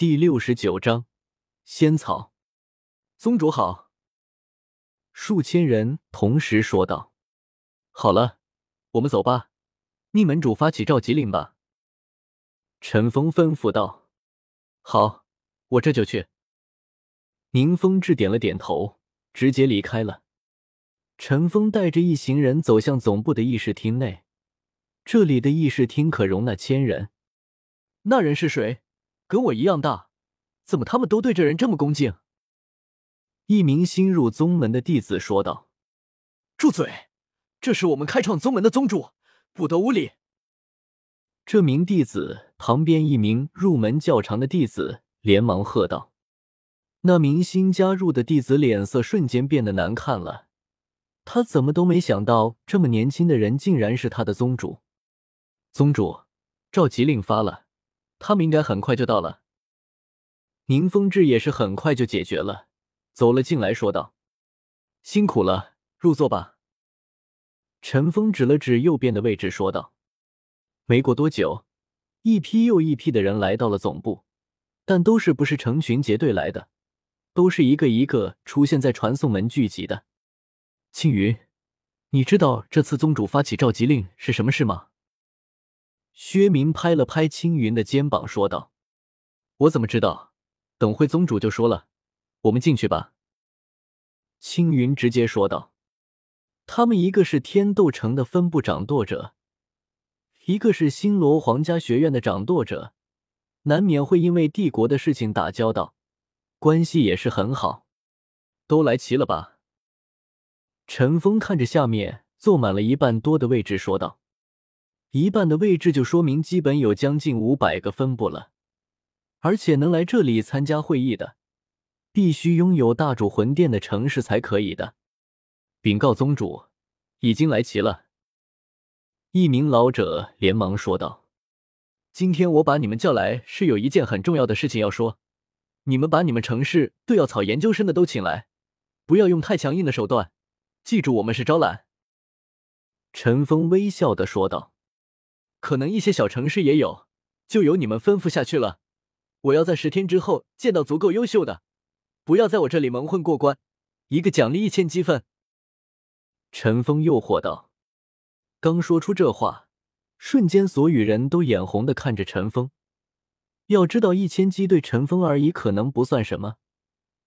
第六十九章，仙草。宗主好！数千人同时说道：“好了，我们走吧，宁门主发起召集令吧。”陈峰吩咐道：“好，我这就去。”宁风致点了点头，直接离开了。陈峰带着一行人走向总部的议事厅内，这里的议事厅可容纳千人。那人是谁？跟我一样大，怎么他们都对这人这么恭敬？一名新入宗门的弟子说道：“住嘴！这是我们开创宗门的宗主，不得无礼。”这名弟子旁边一名入门较长的弟子连忙喝道：“那名新加入的弟子脸色瞬间变得难看了，他怎么都没想到这么年轻的人竟然是他的宗主。宗主，召集令发了。”他们应该很快就到了。宁风致也是很快就解决了，走了进来，说道：“辛苦了，入座吧。”陈峰指了指右边的位置，说道：“没过多久，一批又一批的人来到了总部，但都是不是成群结队来的，都是一个一个出现在传送门聚集的。”青云，你知道这次宗主发起召集令是什么事吗？薛明拍了拍青云的肩膀，说道：“我怎么知道？等会宗主就说了。我们进去吧。”青云直接说道：“他们一个是天斗城的分部掌舵者，一个是星罗皇家学院的掌舵者，难免会因为帝国的事情打交道，关系也是很好。都来齐了吧？”陈峰看着下面坐满了一半多的位置，说道。一半的位置就说明基本有将近五百个分部了，而且能来这里参加会议的，必须拥有大主魂殿的城市才可以的。禀告宗主，已经来齐了。一名老者连忙说道：“今天我把你们叫来，是有一件很重要的事情要说。你们把你们城市对药草研究生的都请来，不要用太强硬的手段。记住，我们是招揽。”陈峰微笑的说道。可能一些小城市也有，就由你们吩咐下去了。我要在十天之后见到足够优秀的，不要在我这里蒙混过关。一个奖励一千积分。陈峰诱惑道。刚说出这话，瞬间所有人都眼红的看着陈峰。要知道，一千积对陈峰而已可能不算什么，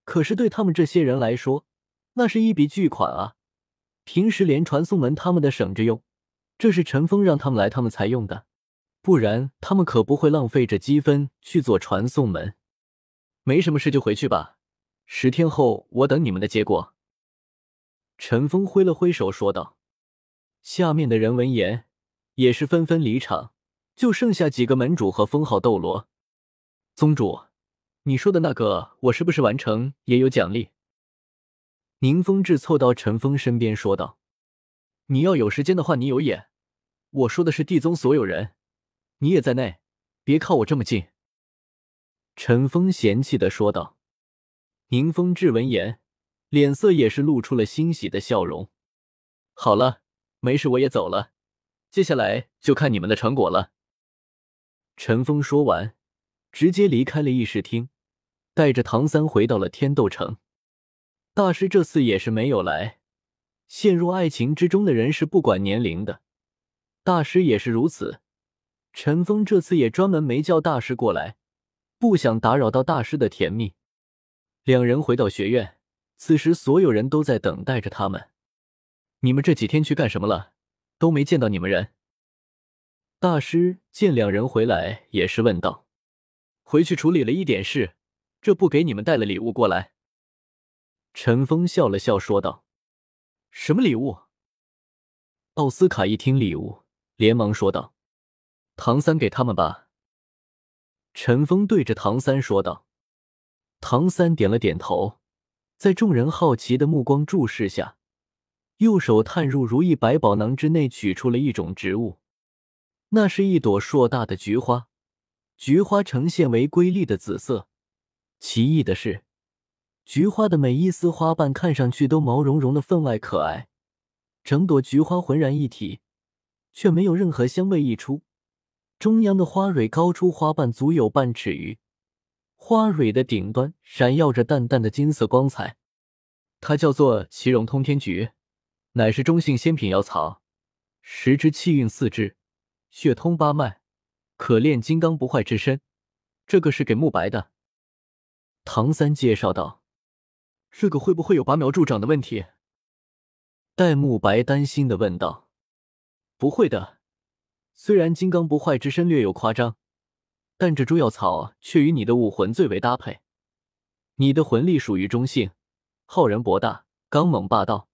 可是对他们这些人来说，那是一笔巨款啊！平时连传送门他们的省着用。这是陈峰让他们来，他们才用的，不然他们可不会浪费这积分去做传送门。没什么事就回去吧，十天后我等你们的结果。陈峰挥了挥手说道。下面的人闻言也是纷纷离场，就剩下几个门主和封号斗罗。宗主，你说的那个，我是不是完成也有奖励？宁风致凑到陈峰身边说道：“你要有时间的话，你有眼。”我说的是地宗所有人，你也在内，别靠我这么近。”陈峰嫌弃的说道。宁风致闻言，脸色也是露出了欣喜的笑容。“好了，没事，我也走了。接下来就看你们的成果了。”陈峰说完，直接离开了议事厅，带着唐三回到了天斗城。大师这次也是没有来。陷入爱情之中的人是不管年龄的。大师也是如此，陈峰这次也专门没叫大师过来，不想打扰到大师的甜蜜。两人回到学院，此时所有人都在等待着他们。你们这几天去干什么了？都没见到你们人。大师见两人回来，也是问道：“回去处理了一点事，这不给你们带了礼物过来。”陈峰笑了笑说道：“什么礼物？”奥斯卡一听礼物。连忙说道：“唐三，给他们吧。”陈峰对着唐三说道。唐三点了点头，在众人好奇的目光注视下，右手探入如意百宝囊之内，取出了一种植物。那是一朵硕大的菊花，菊花呈现为瑰丽的紫色。奇异的是，菊花的每一丝花瓣看上去都毛茸茸的，分外可爱。整朵菊花浑然一体。却没有任何香味溢出。中央的花蕊高出花瓣足有半尺余，花蕊的顶端闪耀着淡淡的金色光彩。它叫做奇荣通天菊，乃是中性仙品药草，食之气运四至，血通八脉，可炼金刚不坏之身。这个是给慕白的。唐三介绍道：“这个会不会有拔苗助长的问题？”戴沐白担心的问道：“不会的，虽然金刚不坏之身略有夸张，但这株药草却与你的武魂最为搭配。你的魂力属于中性，浩然博大，刚猛霸道，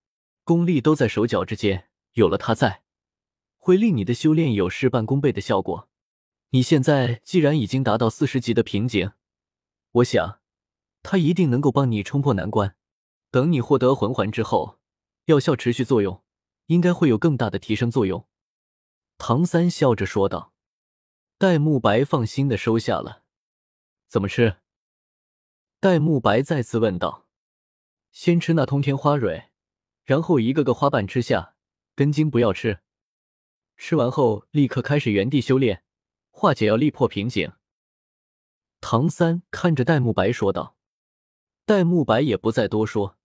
功力都在手脚之间。有了它在，会令你的修炼有事半功倍的效果。你现在既然已经达到四十级的瓶颈，我想，它一定能够帮你冲破难关。等你获得魂环之后。”药效持续作用，应该会有更大的提升作用。唐三笑着说道。戴沐白放心的收下了。怎么吃？戴沐白再次问道。先吃那通天花蕊，然后一个个花瓣吃下，根茎不要吃。吃完后立刻开始原地修炼，化解要力，破瓶颈。唐三看着戴沐白说道。戴沐白也不再多说。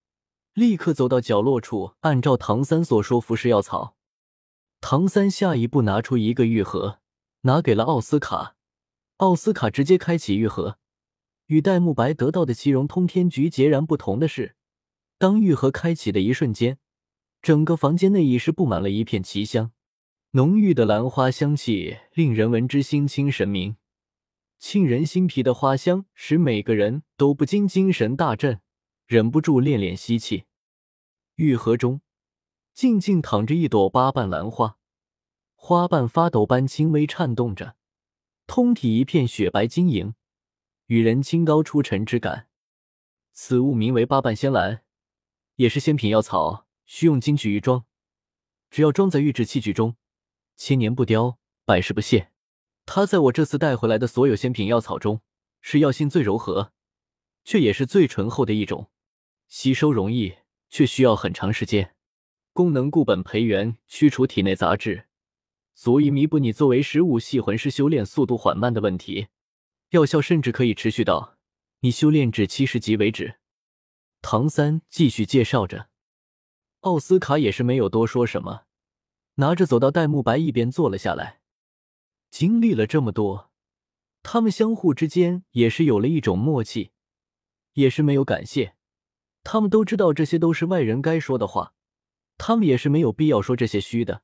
立刻走到角落处，按照唐三所说服食药草。唐三下一步拿出一个玉盒，拿给了奥斯卡。奥斯卡直接开启玉盒。与戴沐白得到的奇荣通天菊截然不同的是，当玉盒开启的一瞬间，整个房间内已是布满了一片奇香，浓郁的兰花香气令人闻之心清神明，沁人心脾的花香使每个人都不禁精神大振。忍不住恋恋吸气，玉盒中静静躺着一朵八瓣兰花，花瓣发抖般轻微颤动着，通体一片雪白晶莹，与人清高出尘之感。此物名为八瓣仙兰，也是仙品药草，需用金曲玉装，只要装在玉制器具中，千年不凋，百世不谢。它在我这次带回来的所有仙品药草中，是药性最柔和，却也是最醇厚的一种。吸收容易，却需要很长时间。功能固本培元，驱除体内杂质，足以弥补你作为十五系魂师修炼速度缓慢的问题。药效甚至可以持续到你修炼至七十级为止。唐三继续介绍着，奥斯卡也是没有多说什么，拿着走到戴沐白一边坐了下来。经历了这么多，他们相互之间也是有了一种默契，也是没有感谢。他们都知道这些都是外人该说的话，他们也是没有必要说这些虚的。